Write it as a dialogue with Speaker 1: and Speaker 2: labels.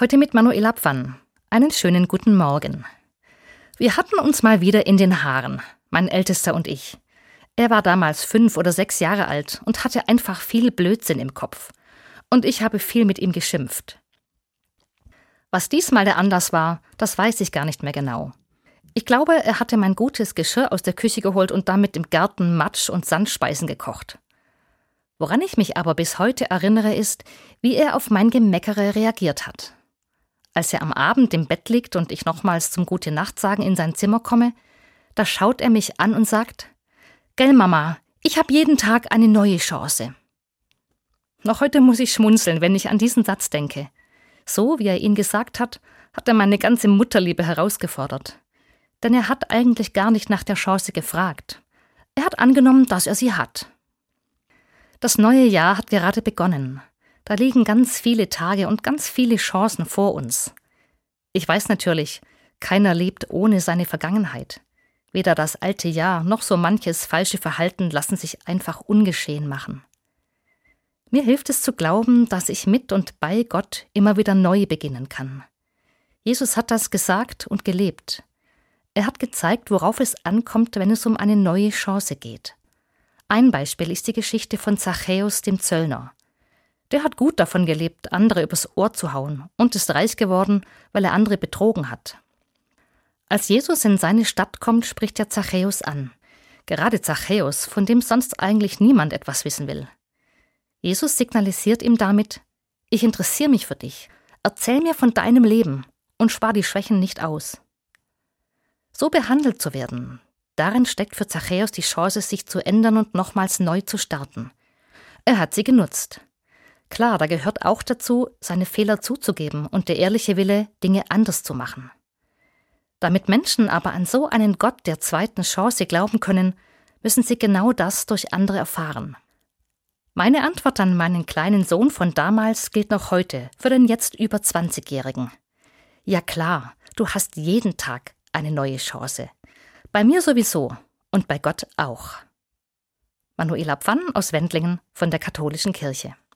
Speaker 1: Heute mit Manuela Pfann. Einen schönen guten Morgen. Wir hatten uns mal wieder in den Haaren, mein Ältester und ich. Er war damals fünf oder sechs Jahre alt und hatte einfach viel Blödsinn im Kopf. Und ich habe viel mit ihm geschimpft. Was diesmal der Anlass war, das weiß ich gar nicht mehr genau. Ich glaube, er hatte mein gutes Geschirr aus der Küche geholt und damit im Garten Matsch und Sandspeisen gekocht. Woran ich mich aber bis heute erinnere, ist, wie er auf mein Gemeckere reagiert hat. Als er am Abend im Bett liegt und ich nochmals zum Gute Nacht sagen in sein Zimmer komme, da schaut er mich an und sagt: Gell, Mama, ich habe jeden Tag eine neue Chance. Noch heute muss ich schmunzeln, wenn ich an diesen Satz denke. So, wie er ihn gesagt hat, hat er meine ganze Mutterliebe herausgefordert. Denn er hat eigentlich gar nicht nach der Chance gefragt. Er hat angenommen, dass er sie hat. Das neue Jahr hat gerade begonnen. Da liegen ganz viele Tage und ganz viele Chancen vor uns. Ich weiß natürlich, keiner lebt ohne seine Vergangenheit. Weder das alte Jahr noch so manches falsche Verhalten lassen sich einfach ungeschehen machen. Mir hilft es zu glauben, dass ich mit und bei Gott immer wieder neu beginnen kann. Jesus hat das gesagt und gelebt. Er hat gezeigt, worauf es ankommt, wenn es um eine neue Chance geht. Ein Beispiel ist die Geschichte von Zachäus dem Zöllner. Der hat gut davon gelebt, andere übers Ohr zu hauen und ist reich geworden, weil er andere betrogen hat. Als Jesus in seine Stadt kommt, spricht er Zachäus an. Gerade Zachäus, von dem sonst eigentlich niemand etwas wissen will. Jesus signalisiert ihm damit, ich interessiere mich für dich, erzähl mir von deinem Leben und spar die Schwächen nicht aus. So behandelt zu werden, darin steckt für Zachäus die Chance, sich zu ändern und nochmals neu zu starten. Er hat sie genutzt. Klar, da gehört auch dazu, seine Fehler zuzugeben und der ehrliche Wille, Dinge anders zu machen. Damit Menschen aber an so einen Gott der zweiten Chance glauben können, müssen sie genau das durch andere erfahren. Meine Antwort an meinen kleinen Sohn von damals gilt noch heute für den jetzt über 20-Jährigen. Ja klar, du hast jeden Tag eine neue Chance. Bei mir sowieso und bei Gott auch. Manuela Pfann aus Wendlingen von der Katholischen Kirche.